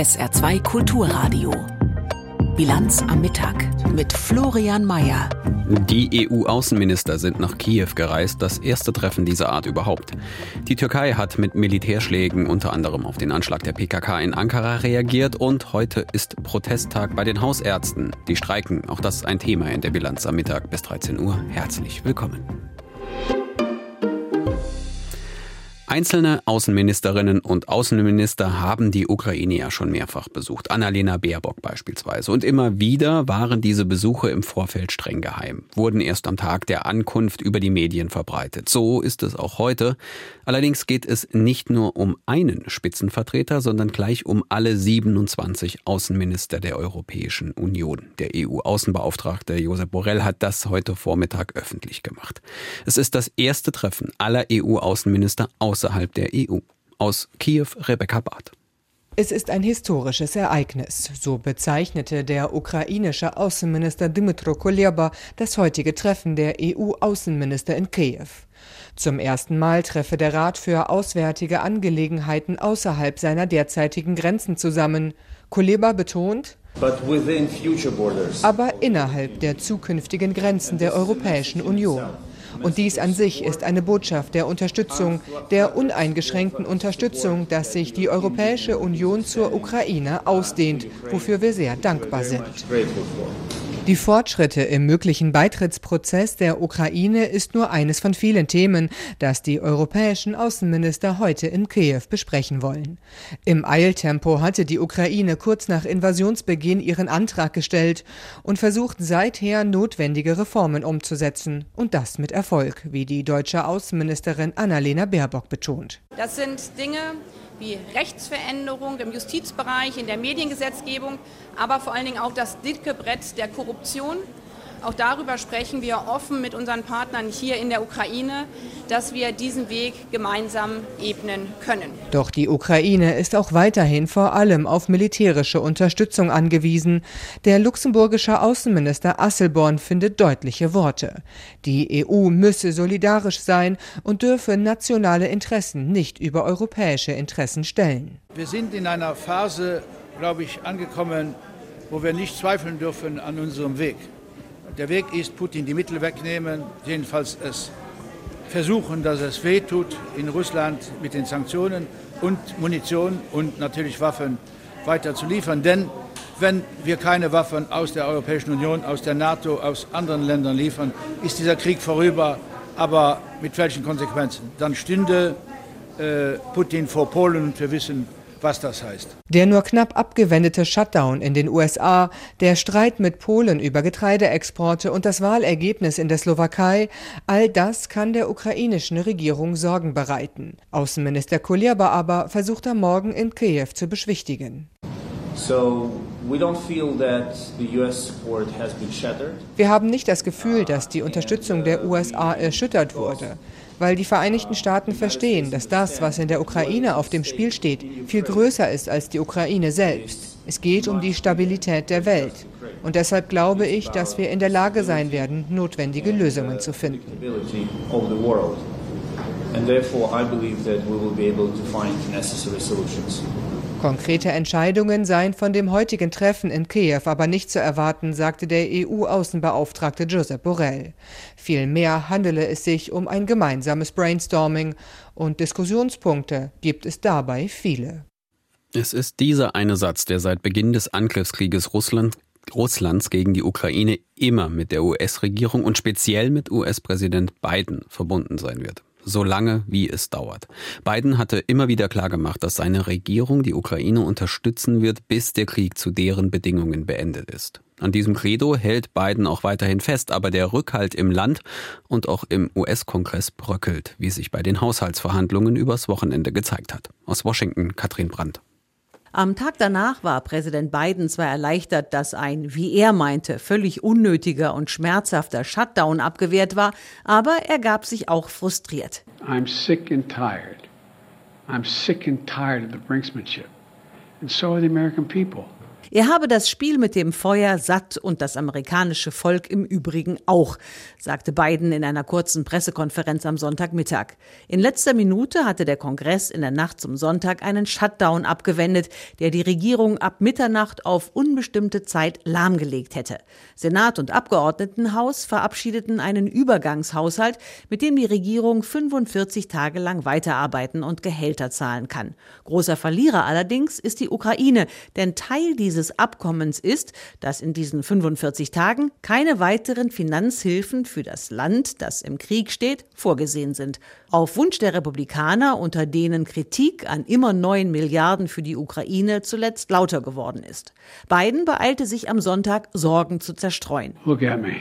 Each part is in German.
SR2 Kulturradio. Bilanz am Mittag mit Florian Mayer. Die EU-Außenminister sind nach Kiew gereist, das erste Treffen dieser Art überhaupt. Die Türkei hat mit Militärschlägen unter anderem auf den Anschlag der PKK in Ankara reagiert und heute ist Protesttag bei den Hausärzten. Die streiken, auch das ist ein Thema in der Bilanz am Mittag bis 13 Uhr. Herzlich willkommen. Einzelne Außenministerinnen und Außenminister haben die Ukraine ja schon mehrfach besucht. Annalena Baerbock beispielsweise. Und immer wieder waren diese Besuche im Vorfeld streng geheim, wurden erst am Tag der Ankunft über die Medien verbreitet. So ist es auch heute. Allerdings geht es nicht nur um einen Spitzenvertreter, sondern gleich um alle 27 Außenminister der Europäischen Union. Der EU-Außenbeauftragte Josep Borrell hat das heute Vormittag öffentlich gemacht. Es ist das erste Treffen aller EU-Außenminister außerhalb der EU. Aus Kiew Rebecca Barth. Es ist ein historisches Ereignis, so bezeichnete der ukrainische Außenminister Dmytro Kuleba das heutige Treffen der EU-Außenminister in Kiew. Zum ersten Mal treffe der Rat für auswärtige Angelegenheiten außerhalb seiner derzeitigen Grenzen zusammen. Kuleba betont, aber innerhalb der zukünftigen Grenzen der Europäischen Union. Und dies an sich ist eine Botschaft der Unterstützung, der uneingeschränkten Unterstützung, dass sich die Europäische Union zur Ukraine ausdehnt, wofür wir sehr dankbar sind. Die Fortschritte im möglichen Beitrittsprozess der Ukraine ist nur eines von vielen Themen, das die europäischen Außenminister heute in Kiew besprechen wollen. Im Eiltempo hatte die Ukraine kurz nach Invasionsbeginn ihren Antrag gestellt und versucht seither notwendige Reformen umzusetzen und das mit Erfolg, wie die deutsche Außenministerin Annalena Baerbock betont. Das sind Dinge, wie Rechtsveränderung im Justizbereich, in der Mediengesetzgebung, aber vor allen Dingen auch das dicke Brett der Korruption. Auch darüber sprechen wir offen mit unseren Partnern hier in der Ukraine, dass wir diesen Weg gemeinsam ebnen können. Doch die Ukraine ist auch weiterhin vor allem auf militärische Unterstützung angewiesen. Der luxemburgische Außenminister Asselborn findet deutliche Worte. Die EU müsse solidarisch sein und dürfe nationale Interessen nicht über europäische Interessen stellen. Wir sind in einer Phase, glaube ich, angekommen, wo wir nicht zweifeln dürfen an unserem Weg. Der Weg ist, Putin die Mittel wegnehmen, jedenfalls es versuchen, dass es wehtut in Russland mit den Sanktionen und Munition und natürlich Waffen weiter zu liefern. Denn wenn wir keine Waffen aus der Europäischen Union, aus der NATO, aus anderen Ländern liefern, ist dieser Krieg vorüber. Aber mit welchen Konsequenzen? Dann stünde äh, Putin vor Polen und wir wissen, was das heißt. Der nur knapp abgewendete Shutdown in den USA, der Streit mit Polen über Getreideexporte und das Wahlergebnis in der Slowakei, all das kann der ukrainischen Regierung Sorgen bereiten. Außenminister Kuleba aber versucht am Morgen in Kiew zu beschwichtigen. Wir haben nicht das Gefühl, dass die Unterstützung der USA erschüttert wurde weil die Vereinigten Staaten verstehen, dass das, was in der Ukraine auf dem Spiel steht, viel größer ist als die Ukraine selbst. Es geht um die Stabilität der Welt. Und deshalb glaube ich, dass wir in der Lage sein werden, notwendige Lösungen zu finden. And therefore I believe that we will be able to find necessary solutions. Konkrete Entscheidungen seien von dem heutigen Treffen in Kiew aber nicht zu erwarten, sagte der EU-Außenbeauftragte Josep Borrell. Vielmehr handele es sich um ein gemeinsames Brainstorming und Diskussionspunkte gibt es dabei viele. Es ist dieser eine Satz, der seit Beginn des Angriffskrieges Russland Russlands gegen die Ukraine immer mit der US-Regierung und speziell mit US-Präsident Biden verbunden sein wird so lange wie es dauert. Biden hatte immer wieder klargemacht, dass seine Regierung die Ukraine unterstützen wird, bis der Krieg zu deren Bedingungen beendet ist. An diesem Credo hält Biden auch weiterhin fest, aber der Rückhalt im Land und auch im US-Kongress bröckelt, wie sich bei den Haushaltsverhandlungen übers Wochenende gezeigt hat. Aus Washington Katrin Brandt. Am Tag danach war Präsident Biden zwar erleichtert, dass ein, wie er meinte, völlig unnötiger und schmerzhafter Shutdown abgewehrt war, aber er gab sich auch frustriert. I'm sick and tired. I'm sick and tired of the brinksmanship. And so are the American people. Er habe das Spiel mit dem Feuer satt und das amerikanische Volk im Übrigen auch, sagte Biden in einer kurzen Pressekonferenz am Sonntagmittag. In letzter Minute hatte der Kongress in der Nacht zum Sonntag einen Shutdown abgewendet, der die Regierung ab Mitternacht auf unbestimmte Zeit lahmgelegt hätte. Senat und Abgeordnetenhaus verabschiedeten einen Übergangshaushalt, mit dem die Regierung 45 Tage lang weiterarbeiten und Gehälter zahlen kann. Großer Verlierer allerdings ist die Ukraine, denn Teil dieses dieses Abkommens ist, dass in diesen 45 Tagen keine weiteren Finanzhilfen für das Land, das im Krieg steht, vorgesehen sind. Auf Wunsch der Republikaner, unter denen Kritik an immer neuen Milliarden für die Ukraine zuletzt lauter geworden ist. Biden beeilte sich am Sonntag, Sorgen zu zerstreuen. Look at me.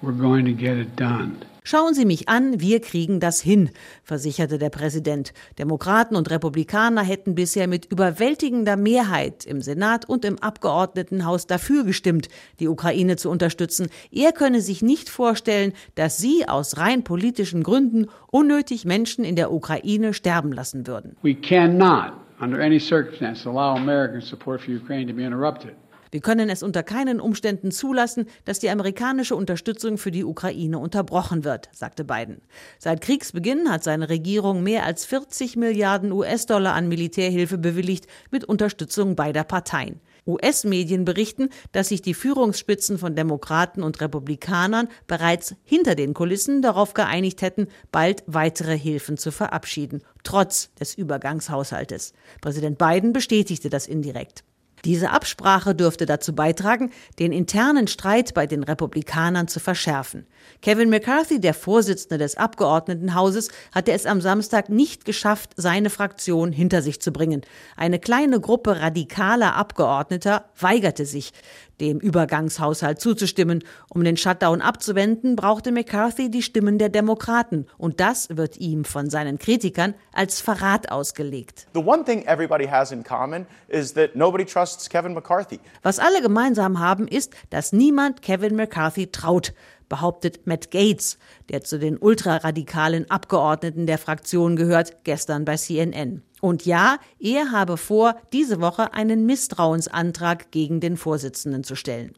We're going to get it done. Schauen Sie mich an, wir kriegen das hin, versicherte der Präsident. Demokraten und Republikaner hätten bisher mit überwältigender Mehrheit im Senat und im Abgeordnetenhaus dafür gestimmt, die Ukraine zu unterstützen. Er könne sich nicht vorstellen, dass sie aus rein politischen Gründen unnötig Menschen in der Ukraine sterben lassen würden. We cannot, under any circumstance, allow American support for Ukraine to be interrupted. Wir können es unter keinen Umständen zulassen, dass die amerikanische Unterstützung für die Ukraine unterbrochen wird, sagte Biden. Seit Kriegsbeginn hat seine Regierung mehr als 40 Milliarden US-Dollar an Militärhilfe bewilligt mit Unterstützung beider Parteien. US-Medien berichten, dass sich die Führungsspitzen von Demokraten und Republikanern bereits hinter den Kulissen darauf geeinigt hätten, bald weitere Hilfen zu verabschieden, trotz des Übergangshaushaltes. Präsident Biden bestätigte das indirekt. Diese Absprache dürfte dazu beitragen, den internen Streit bei den Republikanern zu verschärfen. Kevin McCarthy, der Vorsitzende des Abgeordnetenhauses, hatte es am Samstag nicht geschafft, seine Fraktion hinter sich zu bringen. Eine kleine Gruppe radikaler Abgeordneter weigerte sich dem Übergangshaushalt zuzustimmen. Um den Shutdown abzuwenden, brauchte McCarthy die Stimmen der Demokraten. Und das wird ihm von seinen Kritikern als Verrat ausgelegt. Was alle gemeinsam haben, ist, dass niemand Kevin McCarthy traut behauptet Matt Gates, der zu den ultraradikalen Abgeordneten der Fraktion gehört, gestern bei CNN. Und ja, er habe vor, diese Woche einen Misstrauensantrag gegen den Vorsitzenden zu stellen.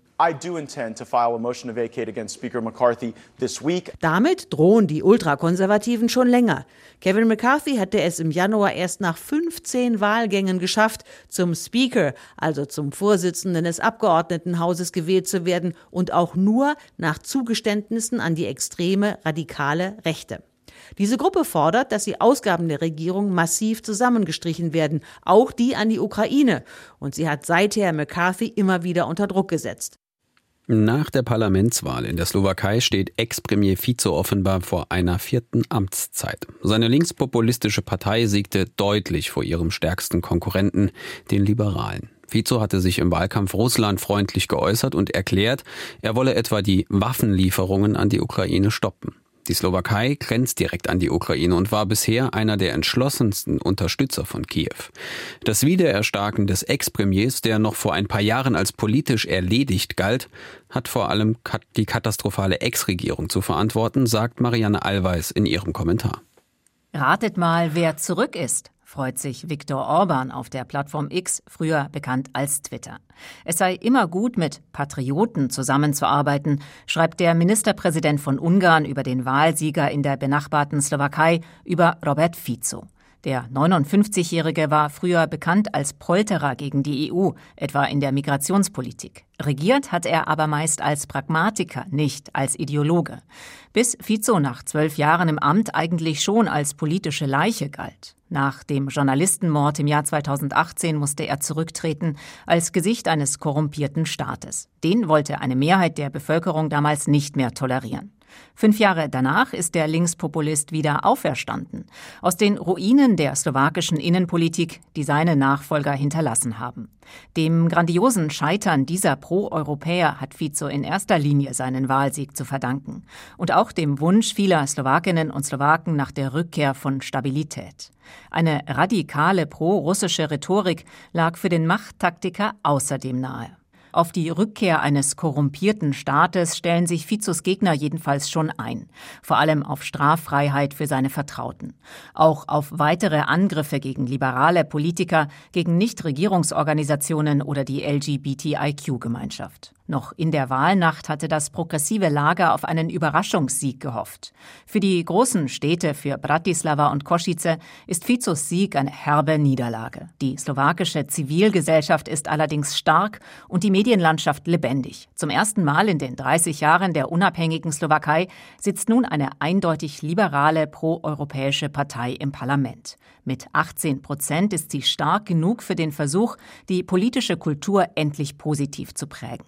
Damit drohen die Ultrakonservativen schon länger. Kevin McCarthy hatte es im Januar erst nach 15 Wahlgängen geschafft, zum Speaker, also zum Vorsitzenden des Abgeordnetenhauses gewählt zu werden und auch nur nach Zugeständnissen an die extreme radikale Rechte. Diese Gruppe fordert, dass die Ausgaben der Regierung massiv zusammengestrichen werden, auch die an die Ukraine. Und sie hat seither McCarthy immer wieder unter Druck gesetzt. Nach der Parlamentswahl in der Slowakei steht Ex-Premier Fico offenbar vor einer vierten Amtszeit. Seine linkspopulistische Partei siegte deutlich vor ihrem stärksten Konkurrenten, den Liberalen. Fico hatte sich im Wahlkampf russlandfreundlich geäußert und erklärt, er wolle etwa die Waffenlieferungen an die Ukraine stoppen. Die Slowakei grenzt direkt an die Ukraine und war bisher einer der entschlossensten Unterstützer von Kiew. Das Wiedererstarken des Ex-Premiers, der noch vor ein paar Jahren als politisch erledigt galt, hat vor allem die katastrophale Ex-Regierung zu verantworten, sagt Marianne Allweis in ihrem Kommentar. Ratet mal, wer zurück ist freut sich Viktor Orban auf der Plattform X, früher bekannt als Twitter. Es sei immer gut, mit Patrioten zusammenzuarbeiten, schreibt der Ministerpräsident von Ungarn über den Wahlsieger in der benachbarten Slowakei, über Robert Fico. Der 59-Jährige war früher bekannt als Polterer gegen die EU, etwa in der Migrationspolitik. Regiert hat er aber meist als Pragmatiker, nicht als Ideologe. Bis Fico nach zwölf Jahren im Amt eigentlich schon als politische Leiche galt. Nach dem Journalistenmord im Jahr 2018 musste er zurücktreten als Gesicht eines korrumpierten Staates. Den wollte eine Mehrheit der Bevölkerung damals nicht mehr tolerieren. Fünf Jahre danach ist der Linkspopulist wieder auferstanden. Aus den Ruinen der slowakischen Innenpolitik, die seine Nachfolger hinterlassen haben. Dem grandiosen Scheitern dieser Pro-Europäer hat Fico in erster Linie seinen Wahlsieg zu verdanken. Und auch dem Wunsch vieler Slowakinnen und Slowaken nach der Rückkehr von Stabilität. Eine radikale pro-russische Rhetorik lag für den Machttaktiker außerdem nahe. Auf die Rückkehr eines korrumpierten Staates stellen sich Fizos Gegner jedenfalls schon ein. Vor allem auf Straffreiheit für seine Vertrauten. Auch auf weitere Angriffe gegen liberale Politiker, gegen Nichtregierungsorganisationen oder die LGBTIQ-Gemeinschaft. Noch in der Wahlnacht hatte das progressive Lager auf einen Überraschungssieg gehofft. Für die großen Städte, für Bratislava und Kosice, ist Fizos Sieg eine herbe Niederlage. Die slowakische Zivilgesellschaft ist allerdings stark und die Medienlandschaft lebendig. Zum ersten Mal in den 30 Jahren der unabhängigen Slowakei sitzt nun eine eindeutig liberale proeuropäische Partei im Parlament. Mit 18 Prozent ist sie stark genug für den Versuch, die politische Kultur endlich positiv zu prägen.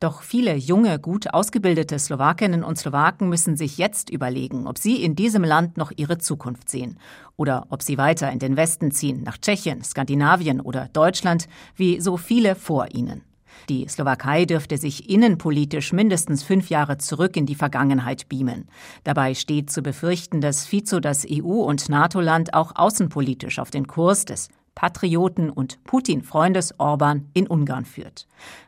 Doch viele junge, gut ausgebildete Slowakinnen und Slowaken müssen sich jetzt überlegen, ob sie in diesem Land noch ihre Zukunft sehen oder ob sie weiter in den Westen ziehen, nach Tschechien, Skandinavien oder Deutschland, wie so viele vor ihnen. Die Slowakei dürfte sich innenpolitisch mindestens fünf Jahre zurück in die Vergangenheit beamen. Dabei steht zu befürchten, dass Fico das EU- und NATO-Land auch außenpolitisch auf den Kurs des Patrioten und Putin-Freundes Orban in Ungarn führt.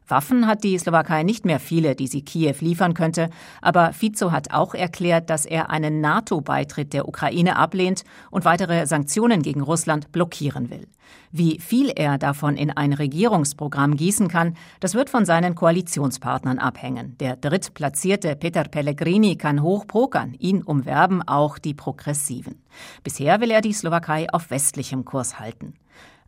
Waffen hat die Slowakei nicht mehr viele, die sie Kiew liefern könnte, aber Fico hat auch erklärt, dass er einen NATO-Beitritt der Ukraine ablehnt und weitere Sanktionen gegen Russland blockieren will. Wie viel er davon in ein Regierungsprogramm gießen kann, das wird von seinen Koalitionspartnern abhängen. Der drittplatzierte Peter Pellegrini kann hoch pokern, ihn umwerben auch die Progressiven. Bisher will er die Slowakei auf westlichem Kurs halten.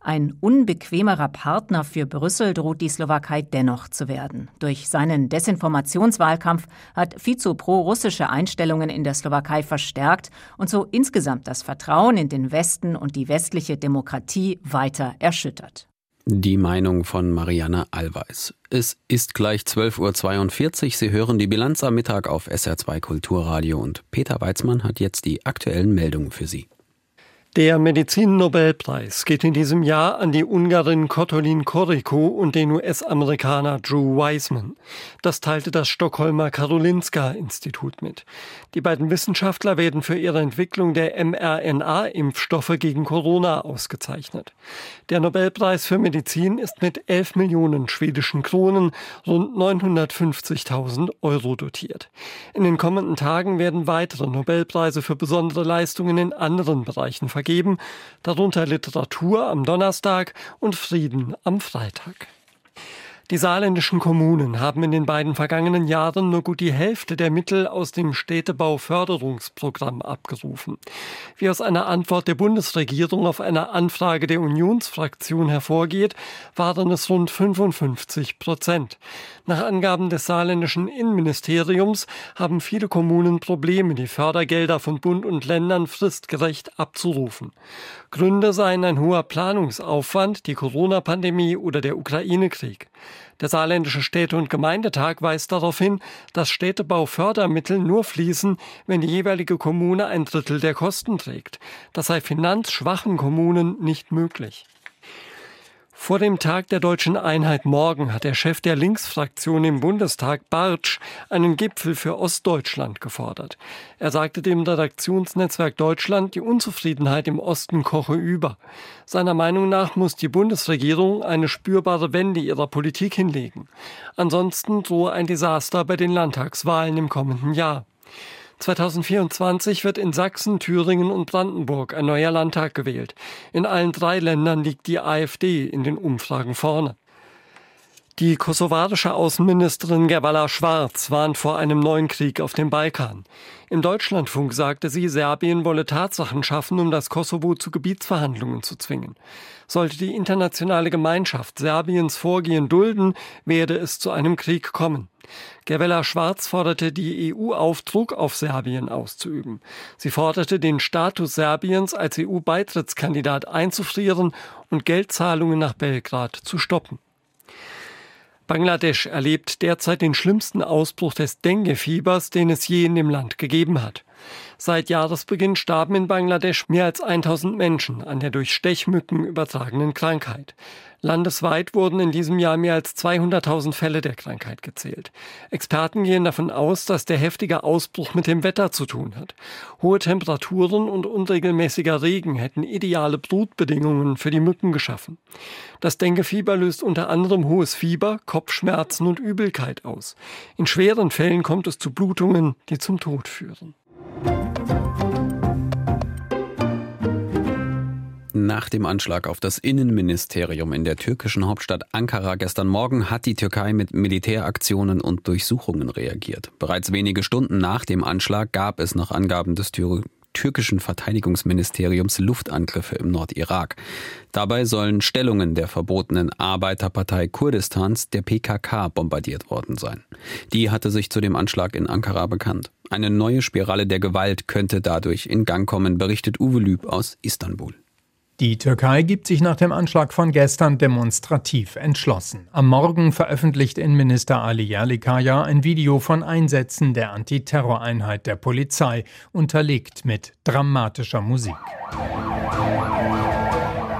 Ein unbequemerer Partner für Brüssel droht die Slowakei dennoch zu werden. Durch seinen Desinformationswahlkampf hat Fico pro-russische Einstellungen in der Slowakei verstärkt und so insgesamt das Vertrauen in den Westen und die westliche Demokratie weiter erschüttert. Die Meinung von Marianne Allweis. Es ist gleich 12.42 Uhr. Sie hören die Bilanz am Mittag auf SR2 Kulturradio und Peter Weizmann hat jetzt die aktuellen Meldungen für Sie. Der Medizin-Nobelpreis geht in diesem Jahr an die Ungarin Kotolin Koriko und den US-Amerikaner Drew Wiseman. Das teilte das Stockholmer Karolinska-Institut mit. Die beiden Wissenschaftler werden für ihre Entwicklung der mRNA-Impfstoffe gegen Corona ausgezeichnet. Der Nobelpreis für Medizin ist mit 11 Millionen schwedischen Kronen, rund 950.000 Euro dotiert. In den kommenden Tagen werden weitere Nobelpreise für besondere Leistungen in anderen Bereichen vergeben, darunter Literatur am Donnerstag und Frieden am Freitag. Die saarländischen Kommunen haben in den beiden vergangenen Jahren nur gut die Hälfte der Mittel aus dem Städtebauförderungsprogramm abgerufen. Wie aus einer Antwort der Bundesregierung auf eine Anfrage der Unionsfraktion hervorgeht, waren es rund 55 Prozent. Nach Angaben des saarländischen Innenministeriums haben viele Kommunen Probleme, die Fördergelder von Bund und Ländern fristgerecht abzurufen. Gründe seien ein hoher Planungsaufwand, die Corona-Pandemie oder der Ukraine-Krieg. Der saarländische Städte- und Gemeindetag weist darauf hin, dass Städtebaufördermittel nur fließen, wenn die jeweilige Kommune ein Drittel der Kosten trägt. Das sei finanzschwachen Kommunen nicht möglich. Vor dem Tag der deutschen Einheit morgen hat der Chef der Linksfraktion im Bundestag Bartsch einen Gipfel für Ostdeutschland gefordert. Er sagte dem Redaktionsnetzwerk Deutschland, die Unzufriedenheit im Osten koche über. Seiner Meinung nach muss die Bundesregierung eine spürbare Wende ihrer Politik hinlegen. Ansonsten drohe ein Desaster bei den Landtagswahlen im kommenden Jahr. 2024 wird in Sachsen, Thüringen und Brandenburg ein neuer Landtag gewählt. In allen drei Ländern liegt die AfD in den Umfragen vorne. Die kosovarische Außenministerin Gerwalla Schwarz warnt vor einem neuen Krieg auf dem Balkan. Im Deutschlandfunk sagte sie, Serbien wolle Tatsachen schaffen, um das Kosovo zu Gebietsverhandlungen zu zwingen. Sollte die internationale Gemeinschaft Serbiens Vorgehen dulden, werde es zu einem Krieg kommen. Gerwella Schwarz forderte die EU auf, Druck auf Serbien auszuüben. Sie forderte, den Status Serbiens als EU-Beitrittskandidat einzufrieren und Geldzahlungen nach Belgrad zu stoppen. Bangladesch erlebt derzeit den schlimmsten Ausbruch des Dengue-Fiebers, den es je in dem Land gegeben hat. Seit Jahresbeginn starben in Bangladesch mehr als 1000 Menschen an der durch Stechmücken übertragenen Krankheit. Landesweit wurden in diesem Jahr mehr als 200.000 Fälle der Krankheit gezählt. Experten gehen davon aus, dass der heftige Ausbruch mit dem Wetter zu tun hat. Hohe Temperaturen und unregelmäßiger Regen hätten ideale Brutbedingungen für die Mücken geschaffen. Das Denkefieber löst unter anderem hohes Fieber, Kopfschmerzen und Übelkeit aus. In schweren Fällen kommt es zu Blutungen, die zum Tod führen. Nach dem Anschlag auf das Innenministerium in der türkischen Hauptstadt Ankara gestern Morgen hat die Türkei mit Militäraktionen und Durchsuchungen reagiert. Bereits wenige Stunden nach dem Anschlag gab es nach Angaben des Tür türkischen Verteidigungsministeriums Luftangriffe im Nordirak. Dabei sollen Stellungen der verbotenen Arbeiterpartei Kurdistans, der PKK, bombardiert worden sein. Die hatte sich zu dem Anschlag in Ankara bekannt. Eine neue Spirale der Gewalt könnte dadurch in Gang kommen, berichtet Uwe Lüb aus Istanbul. Die Türkei gibt sich nach dem Anschlag von gestern demonstrativ entschlossen. Am Morgen veröffentlicht Innenminister Ali Yerlikaya ein Video von Einsätzen der Antiterroreinheit der Polizei, unterlegt mit dramatischer Musik.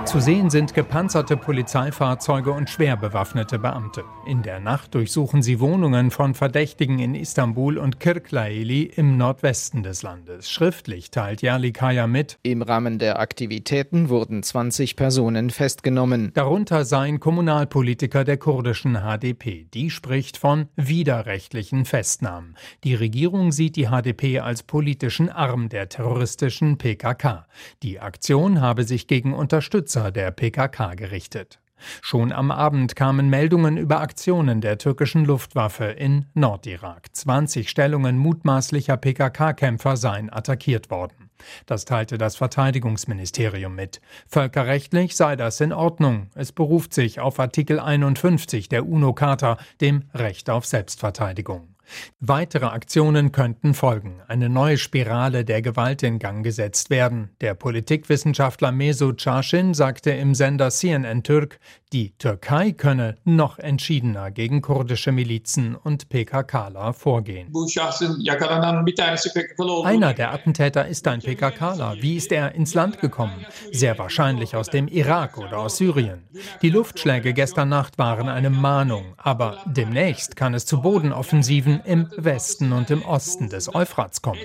Zu sehen sind gepanzerte Polizeifahrzeuge und schwer bewaffnete Beamte. In der Nacht durchsuchen sie Wohnungen von Verdächtigen in Istanbul und Kirklaeli im Nordwesten des Landes. Schriftlich teilt Yerlikaya mit. Im Rahmen der Aktivitäten wurden 20 Personen festgenommen. Darunter seien Kommunalpolitiker der kurdischen HDP. Die spricht von widerrechtlichen Festnahmen. Die Regierung sieht die HDP als politischen Arm der terroristischen PKK. Die Aktion habe sich gegen Unterstützer Nutzer der PKK gerichtet. Schon am Abend kamen Meldungen über Aktionen der türkischen Luftwaffe in Nordirak. 20 Stellungen mutmaßlicher PKK-Kämpfer seien attackiert worden. Das teilte das Verteidigungsministerium mit. Völkerrechtlich sei das in Ordnung. Es beruft sich auf Artikel 51 der UNO-Charta, dem Recht auf Selbstverteidigung. Weitere Aktionen könnten folgen. Eine neue Spirale der Gewalt in Gang gesetzt werden. Der Politikwissenschaftler Mesut Çarşin sagte im Sender CNN Türk, die Türkei könne noch entschiedener gegen kurdische Milizen und PKKler vorgehen. Einer der Attentäter ist ein PKKler. Wie ist er ins Land gekommen? Sehr wahrscheinlich aus dem Irak oder aus Syrien. Die Luftschläge gestern Nacht waren eine Mahnung, aber demnächst kann es zu Bodenoffensiven im Westen und im Osten des Euphrats kommen.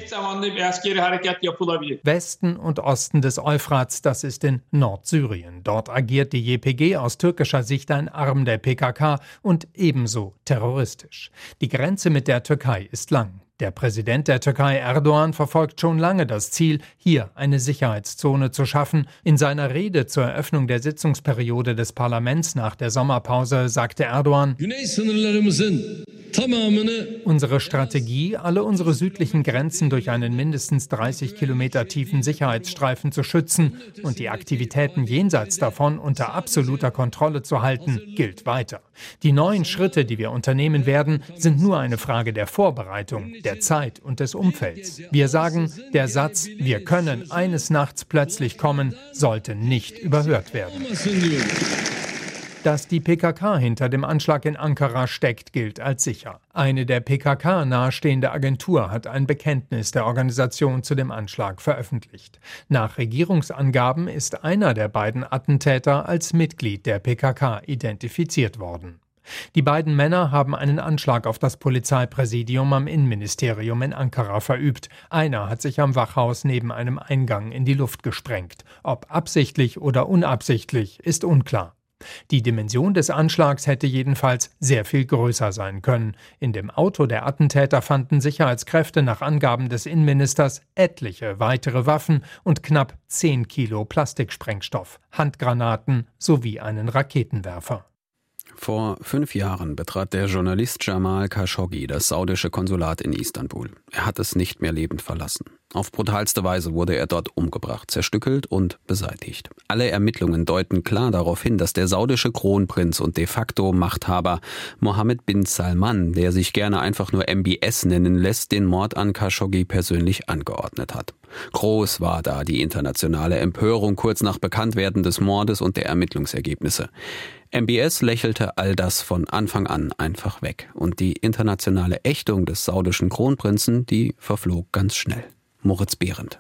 Westen und Osten des Euphrats, das ist in Nordsyrien. Dort agiert die JPG aus türkischer Sicht ein Arm der PKK und ebenso terroristisch. Die Grenze mit der Türkei ist lang. Der Präsident der Türkei Erdogan verfolgt schon lange das Ziel, hier eine Sicherheitszone zu schaffen. In seiner Rede zur Eröffnung der Sitzungsperiode des Parlaments nach der Sommerpause sagte Erdogan, Unsere Strategie, alle unsere südlichen Grenzen durch einen mindestens 30 Kilometer tiefen Sicherheitsstreifen zu schützen und die Aktivitäten jenseits davon unter absoluter Kontrolle zu halten, gilt weiter. Die neuen Schritte, die wir unternehmen werden, sind nur eine Frage der Vorbereitung, der Zeit und des Umfelds. Wir sagen, der Satz, wir können eines Nachts plötzlich kommen, sollte nicht überhört werden. Dass die PKK hinter dem Anschlag in Ankara steckt, gilt als sicher. Eine der PKK nahestehende Agentur hat ein Bekenntnis der Organisation zu dem Anschlag veröffentlicht. Nach Regierungsangaben ist einer der beiden Attentäter als Mitglied der PKK identifiziert worden. Die beiden Männer haben einen Anschlag auf das Polizeipräsidium am Innenministerium in Ankara verübt. Einer hat sich am Wachhaus neben einem Eingang in die Luft gesprengt. Ob absichtlich oder unabsichtlich, ist unklar. Die Dimension des Anschlags hätte jedenfalls sehr viel größer sein können. In dem Auto der Attentäter fanden Sicherheitskräfte nach Angaben des Innenministers etliche weitere Waffen und knapp 10 Kilo Plastiksprengstoff, Handgranaten sowie einen Raketenwerfer. Vor fünf Jahren betrat der Journalist Jamal Khashoggi das saudische Konsulat in Istanbul. Er hat es nicht mehr lebend verlassen. Auf brutalste Weise wurde er dort umgebracht, zerstückelt und beseitigt. Alle Ermittlungen deuten klar darauf hin, dass der saudische Kronprinz und de facto Machthaber Mohammed bin Salman, der sich gerne einfach nur MBS nennen lässt, den Mord an Khashoggi persönlich angeordnet hat. Groß war da die internationale Empörung kurz nach Bekanntwerden des Mordes und der Ermittlungsergebnisse. MBS lächelte all das von Anfang an einfach weg und die internationale Ächtung des saudischen Kronprinzen, die verflog ganz schnell. Moritz Behrendt.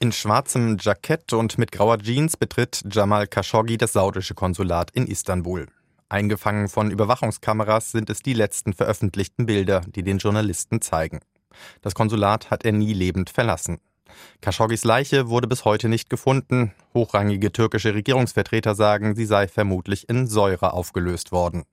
In schwarzem Jackett und mit grauer Jeans betritt Jamal Khashoggi das saudische Konsulat in Istanbul. Eingefangen von Überwachungskameras sind es die letzten veröffentlichten Bilder, die den Journalisten zeigen. Das Konsulat hat er nie lebend verlassen. Khashoggis Leiche wurde bis heute nicht gefunden. Hochrangige türkische Regierungsvertreter sagen, sie sei vermutlich in Säure aufgelöst worden.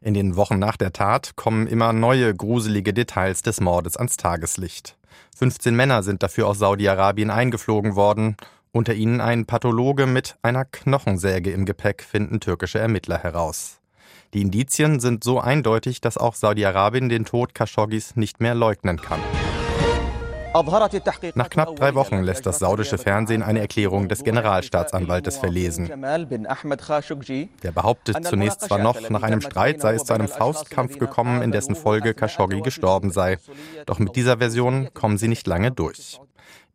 In den Wochen nach der Tat kommen immer neue gruselige Details des Mordes ans Tageslicht. 15 Männer sind dafür aus Saudi-Arabien eingeflogen worden unter ihnen ein Pathologe mit einer Knochensäge im Gepäck finden türkische Ermittler heraus. Die Indizien sind so eindeutig, dass auch Saudi-Arabien den Tod Khashoggis nicht mehr leugnen kann. Nach knapp drei Wochen lässt das saudische Fernsehen eine Erklärung des Generalstaatsanwaltes verlesen. Der behauptet zunächst zwar noch, nach einem Streit sei es zu einem Faustkampf gekommen, in dessen Folge Khashoggi gestorben sei. Doch mit dieser Version kommen sie nicht lange durch.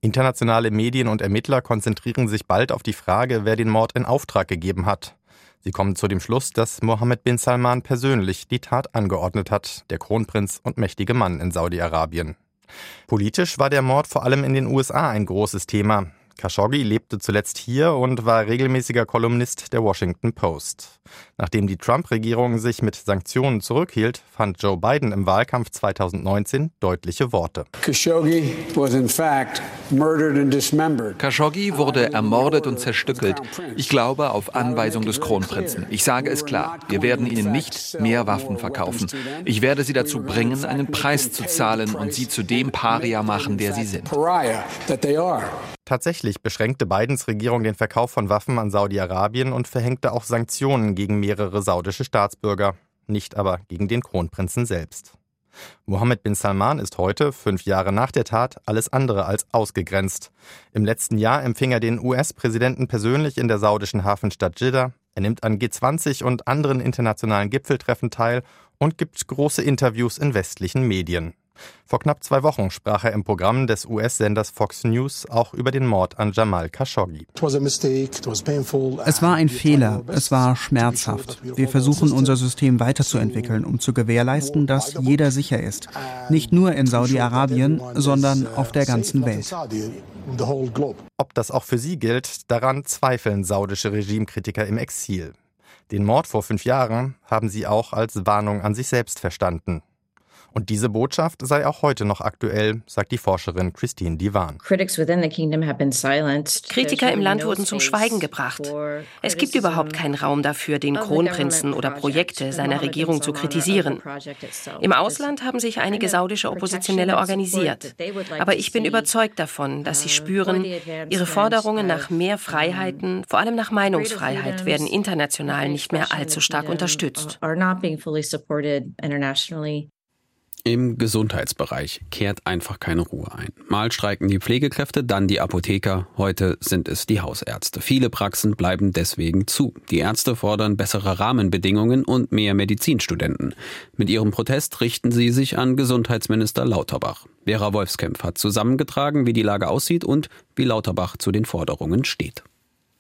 Internationale Medien und Ermittler konzentrieren sich bald auf die Frage, wer den Mord in Auftrag gegeben hat. Sie kommen zu dem Schluss, dass Mohammed bin Salman persönlich die Tat angeordnet hat, der Kronprinz und mächtige Mann in Saudi-Arabien. Politisch war der Mord vor allem in den USA ein großes Thema. Khashoggi lebte zuletzt hier und war regelmäßiger Kolumnist der Washington Post. Nachdem die Trump-Regierung sich mit Sanktionen zurückhielt, fand Joe Biden im Wahlkampf 2019 deutliche Worte. Khashoggi wurde ermordet und zerstückelt. Ich glaube auf Anweisung des Kronprinzen. Ich sage es klar, wir werden ihnen nicht mehr Waffen verkaufen. Ich werde sie dazu bringen, einen Preis zu zahlen und sie zu dem Paria machen, der sie sind. Tatsächlich beschränkte Bidens Regierung den Verkauf von Waffen an Saudi-Arabien und verhängte auch Sanktionen gegen mehrere saudische Staatsbürger, nicht aber gegen den Kronprinzen selbst. Mohammed bin Salman ist heute, fünf Jahre nach der Tat, alles andere als ausgegrenzt. Im letzten Jahr empfing er den US-Präsidenten persönlich in der saudischen Hafenstadt Jeddah. Er nimmt an G20 und anderen internationalen Gipfeltreffen teil und gibt große Interviews in westlichen Medien. Vor knapp zwei Wochen sprach er im Programm des US-Senders Fox News auch über den Mord an Jamal Khashoggi. Es war ein Fehler, es war schmerzhaft. Wir versuchen unser System weiterzuentwickeln, um zu gewährleisten, dass jeder sicher ist. Nicht nur in Saudi-Arabien, sondern auf der ganzen Welt. Ob das auch für sie gilt, daran zweifeln saudische Regimekritiker im Exil. Den Mord vor fünf Jahren haben sie auch als Warnung an sich selbst verstanden. Und diese Botschaft sei auch heute noch aktuell, sagt die Forscherin Christine Divan. Kritiker im Land wurden zum Schweigen gebracht. Es gibt überhaupt keinen Raum dafür, den Kronprinzen oder Projekte seiner Regierung zu kritisieren. Im Ausland haben sich einige saudische Oppositionelle organisiert. Aber ich bin überzeugt davon, dass sie spüren, ihre Forderungen nach mehr Freiheiten, vor allem nach Meinungsfreiheit, werden international nicht mehr allzu stark unterstützt. Im Gesundheitsbereich kehrt einfach keine Ruhe ein. Mal streiken die Pflegekräfte, dann die Apotheker, heute sind es die Hausärzte. Viele Praxen bleiben deswegen zu. Die Ärzte fordern bessere Rahmenbedingungen und mehr Medizinstudenten. Mit ihrem Protest richten sie sich an Gesundheitsminister Lauterbach. Vera Wolfskämpf hat zusammengetragen, wie die Lage aussieht und wie Lauterbach zu den Forderungen steht.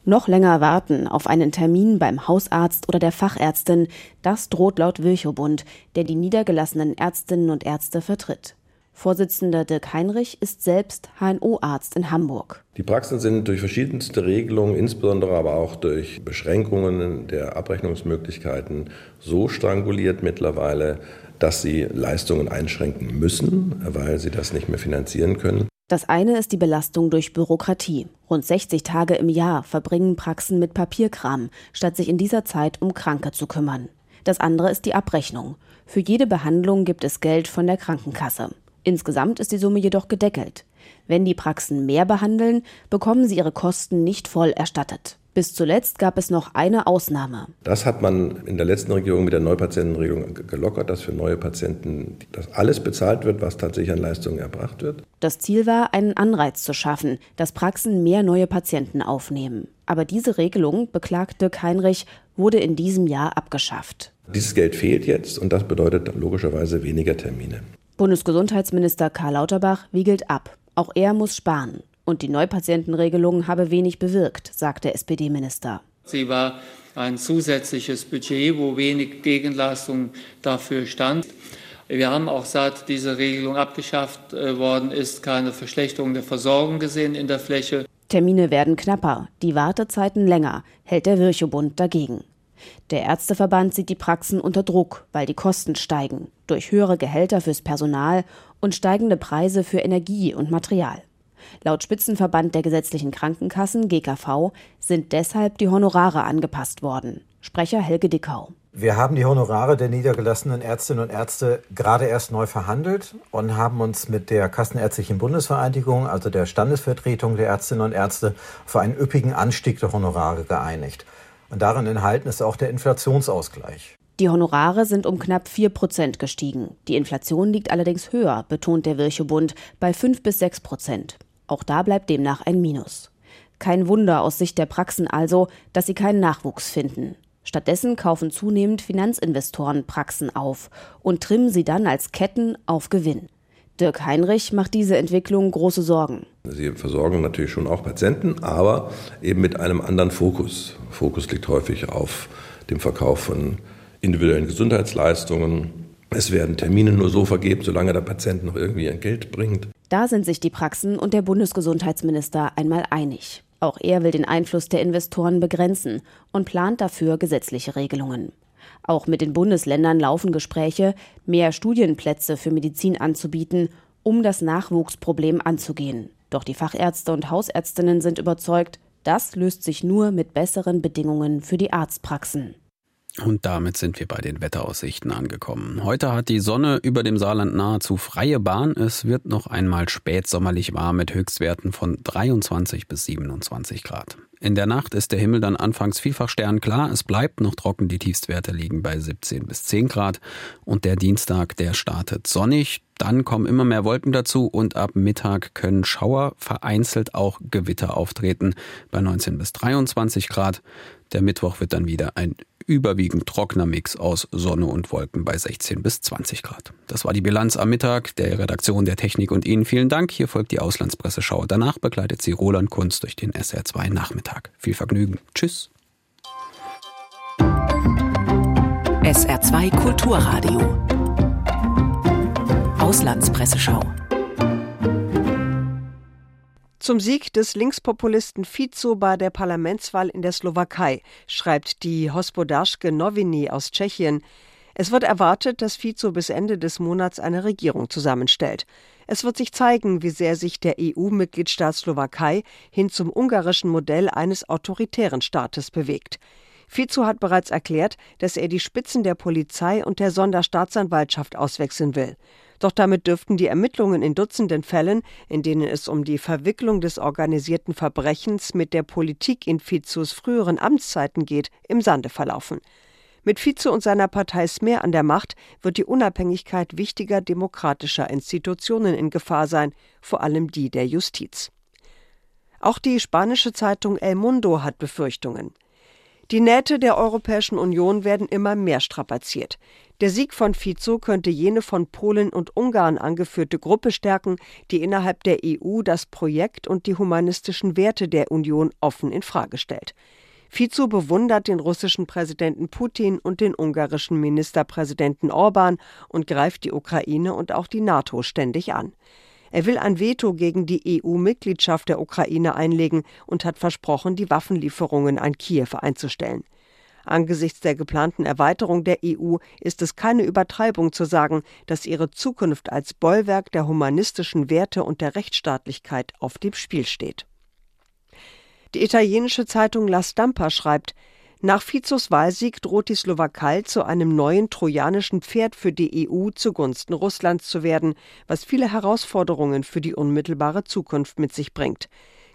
Noch länger warten auf einen Termin beim Hausarzt oder der Fachärztin, das droht laut Virchow-Bund, der die niedergelassenen Ärztinnen und Ärzte vertritt. Vorsitzender Dirk Heinrich ist selbst HNO-Arzt in Hamburg. Die Praxen sind durch verschiedenste Regelungen, insbesondere aber auch durch Beschränkungen der Abrechnungsmöglichkeiten, so stranguliert mittlerweile, dass sie Leistungen einschränken müssen, weil sie das nicht mehr finanzieren können. Das eine ist die Belastung durch Bürokratie. Rund 60 Tage im Jahr verbringen Praxen mit Papierkram, statt sich in dieser Zeit um Kranke zu kümmern. Das andere ist die Abrechnung. Für jede Behandlung gibt es Geld von der Krankenkasse. Insgesamt ist die Summe jedoch gedeckelt. Wenn die Praxen mehr behandeln, bekommen sie ihre Kosten nicht voll erstattet. Bis zuletzt gab es noch eine Ausnahme. Das hat man in der letzten Regierung mit der Neupatientenregelung gelockert, dass für neue Patienten das alles bezahlt wird, was tatsächlich an Leistungen erbracht wird. Das Ziel war, einen Anreiz zu schaffen, dass Praxen mehr neue Patienten aufnehmen. Aber diese Regelung, beklagt Dirk Heinrich, wurde in diesem Jahr abgeschafft. Dieses Geld fehlt jetzt und das bedeutet logischerweise weniger Termine. Bundesgesundheitsminister Karl Lauterbach wiegelt ab. Auch er muss sparen. Und die Neupatientenregelung habe wenig bewirkt, sagt der SPD-Minister. Sie war ein zusätzliches Budget, wo wenig Gegenleistung dafür stand. Wir haben auch seit diese Regelung abgeschafft äh, worden ist keine Verschlechterung der Versorgung gesehen in der Fläche. Termine werden knapper, die Wartezeiten länger, hält der Virchow-Bund dagegen. Der Ärzteverband sieht die Praxen unter Druck, weil die Kosten steigen, durch höhere Gehälter fürs Personal und steigende Preise für Energie und Material. Laut Spitzenverband der gesetzlichen Krankenkassen GKV sind deshalb die Honorare angepasst worden. Sprecher Helge Dickau. Wir haben die Honorare der niedergelassenen Ärztinnen und Ärzte gerade erst neu verhandelt und haben uns mit der Kassenärztlichen Bundesvereinigung, also der Standesvertretung der Ärztinnen und Ärzte, für einen üppigen Anstieg der Honorare geeinigt. Und darin enthalten ist auch der Inflationsausgleich. Die Honorare sind um knapp 4 Prozent gestiegen. Die Inflation liegt allerdings höher, betont der Virchow-Bund, bei 5 bis 6 Prozent. Auch da bleibt demnach ein Minus. Kein Wunder aus Sicht der Praxen also, dass sie keinen Nachwuchs finden. Stattdessen kaufen zunehmend Finanzinvestoren Praxen auf und trimmen sie dann als Ketten auf Gewinn. Dirk Heinrich macht diese Entwicklung große Sorgen. Sie versorgen natürlich schon auch Patienten, aber eben mit einem anderen Fokus. Fokus liegt häufig auf dem Verkauf von individuellen Gesundheitsleistungen. Es werden Termine nur so vergeben, solange der Patient noch irgendwie ein Geld bringt. Da sind sich die Praxen und der Bundesgesundheitsminister einmal einig. Auch er will den Einfluss der Investoren begrenzen und plant dafür gesetzliche Regelungen. Auch mit den Bundesländern laufen Gespräche, mehr Studienplätze für Medizin anzubieten, um das Nachwuchsproblem anzugehen. Doch die Fachärzte und Hausärztinnen sind überzeugt, das löst sich nur mit besseren Bedingungen für die Arztpraxen. Und damit sind wir bei den Wetteraussichten angekommen. Heute hat die Sonne über dem Saarland nahezu freie Bahn. Es wird noch einmal spätsommerlich warm mit Höchstwerten von 23 bis 27 Grad. In der Nacht ist der Himmel dann anfangs vielfach sternklar. Es bleibt noch trocken. Die Tiefstwerte liegen bei 17 bis 10 Grad. Und der Dienstag, der startet sonnig. Dann kommen immer mehr Wolken dazu und ab Mittag können Schauer, vereinzelt auch Gewitter auftreten bei 19 bis 23 Grad. Der Mittwoch wird dann wieder ein überwiegend trockener Mix aus Sonne und Wolken bei 16 bis 20 Grad. Das war die Bilanz am Mittag der Redaktion der Technik und Ihnen vielen Dank. Hier folgt die Auslandspresseschau. Danach begleitet sie Roland Kunz durch den SR2 Nachmittag. Viel Vergnügen. Tschüss. SR2 Kulturradio. Auslandspresseschau. Zum Sieg des Linkspopulisten Fico bei der Parlamentswahl in der Slowakei schreibt die Hospodarske Noviny aus Tschechien. Es wird erwartet, dass Fico bis Ende des Monats eine Regierung zusammenstellt. Es wird sich zeigen, wie sehr sich der EU-Mitgliedstaat Slowakei hin zum ungarischen Modell eines autoritären Staates bewegt. Fico hat bereits erklärt, dass er die Spitzen der Polizei und der Sonderstaatsanwaltschaft auswechseln will. Doch damit dürften die Ermittlungen in Dutzenden Fällen, in denen es um die Verwicklung des organisierten Verbrechens mit der Politik in Fizos früheren Amtszeiten geht, im Sande verlaufen. Mit Fizo und seiner Partei Smer an der Macht wird die Unabhängigkeit wichtiger demokratischer Institutionen in Gefahr sein, vor allem die der Justiz. Auch die spanische Zeitung El Mundo hat Befürchtungen. Die Nähte der Europäischen Union werden immer mehr strapaziert. Der Sieg von Fico könnte jene von Polen und Ungarn angeführte Gruppe stärken, die innerhalb der EU das Projekt und die humanistischen Werte der Union offen in Frage stellt. Fico bewundert den russischen Präsidenten Putin und den ungarischen Ministerpräsidenten Orban und greift die Ukraine und auch die NATO ständig an. Er will ein Veto gegen die EU-Mitgliedschaft der Ukraine einlegen und hat versprochen, die Waffenlieferungen an Kiew einzustellen. Angesichts der geplanten Erweiterung der EU ist es keine Übertreibung zu sagen, dass ihre Zukunft als Bollwerk der humanistischen Werte und der Rechtsstaatlichkeit auf dem Spiel steht. Die italienische Zeitung La Stampa schreibt, nach Fizos Wahlsieg droht die Slowakei zu einem neuen trojanischen Pferd für die EU zugunsten Russlands zu werden, was viele Herausforderungen für die unmittelbare Zukunft mit sich bringt.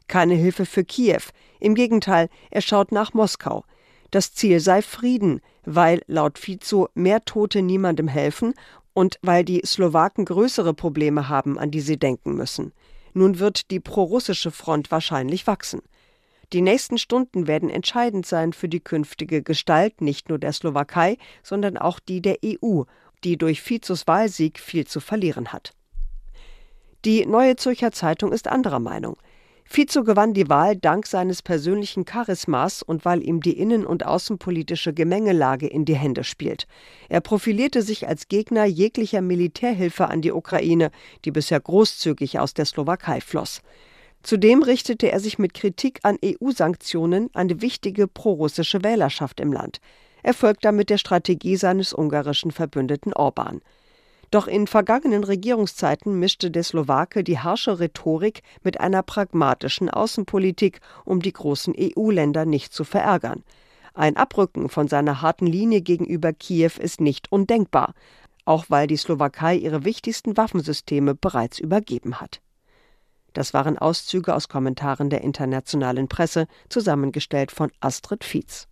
Keine Hilfe für Kiew, im Gegenteil, er schaut nach Moskau. Das Ziel sei Frieden, weil laut Fico mehr Tote niemandem helfen und weil die Slowaken größere Probleme haben, an die sie denken müssen. Nun wird die prorussische Front wahrscheinlich wachsen. Die nächsten Stunden werden entscheidend sein für die künftige Gestalt nicht nur der Slowakei, sondern auch die der EU, die durch Fizos Wahlsieg viel zu verlieren hat. Die Neue Zürcher Zeitung ist anderer Meinung. Fico gewann die Wahl dank seines persönlichen Charismas und weil ihm die innen- und außenpolitische Gemengelage in die Hände spielt. Er profilierte sich als Gegner jeglicher Militärhilfe an die Ukraine, die bisher großzügig aus der Slowakei floss. Zudem richtete er sich mit Kritik an EU-Sanktionen an die wichtige prorussische Wählerschaft im Land. Er folgt damit der Strategie seines ungarischen Verbündeten Orban. Doch in vergangenen Regierungszeiten mischte der Slowake die harsche Rhetorik mit einer pragmatischen Außenpolitik, um die großen EU-Länder nicht zu verärgern. Ein Abrücken von seiner harten Linie gegenüber Kiew ist nicht undenkbar, auch weil die Slowakei ihre wichtigsten Waffensysteme bereits übergeben hat. Das waren Auszüge aus Kommentaren der internationalen Presse, zusammengestellt von Astrid Fietz.